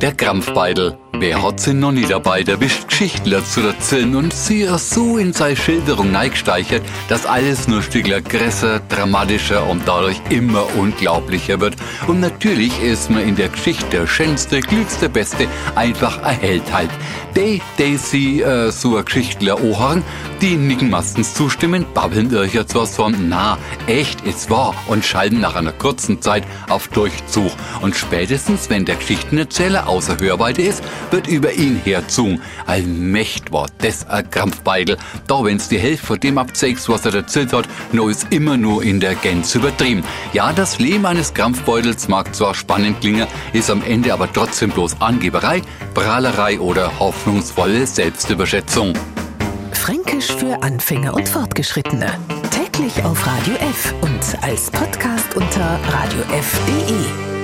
Der Krampfbeidel. Wer hat sie noch nie dabei, der wischt Geschichtler zu erzählen und sie ist so in seine Schilderung neigsteichert, dass alles nur Stückler größer, dramatischer und dadurch immer unglaublicher wird. Und natürlich ist man in der Geschichte der schönste, glückste, beste, einfach erhält halt. Die, die sie äh, so ein Geschichtler ohren, die nicken meistens zustimmen, babbeln euch was von, na, echt, ist wahr und schalten nach einer kurzen Zeit auf Durchzug. Und spätestens, wenn der Geschichtenerzähler außer Hörweite ist, wird über ihn herzogen. Ein Mächt war das ein Krampfbeidel. Da wenn's die Hälfte von dem abzägst, was er erzählt hat, no ist immer nur in der Gänze übertrieben. Ja, das Leben eines Krampfbeutels mag zwar spannend klingen, ist am Ende aber trotzdem bloß Angeberei, Prahlerei oder hoffnungsvolle Selbstüberschätzung. Fränkisch für Anfänger und Fortgeschrittene. Täglich auf Radio F und als Podcast unter radiof.de.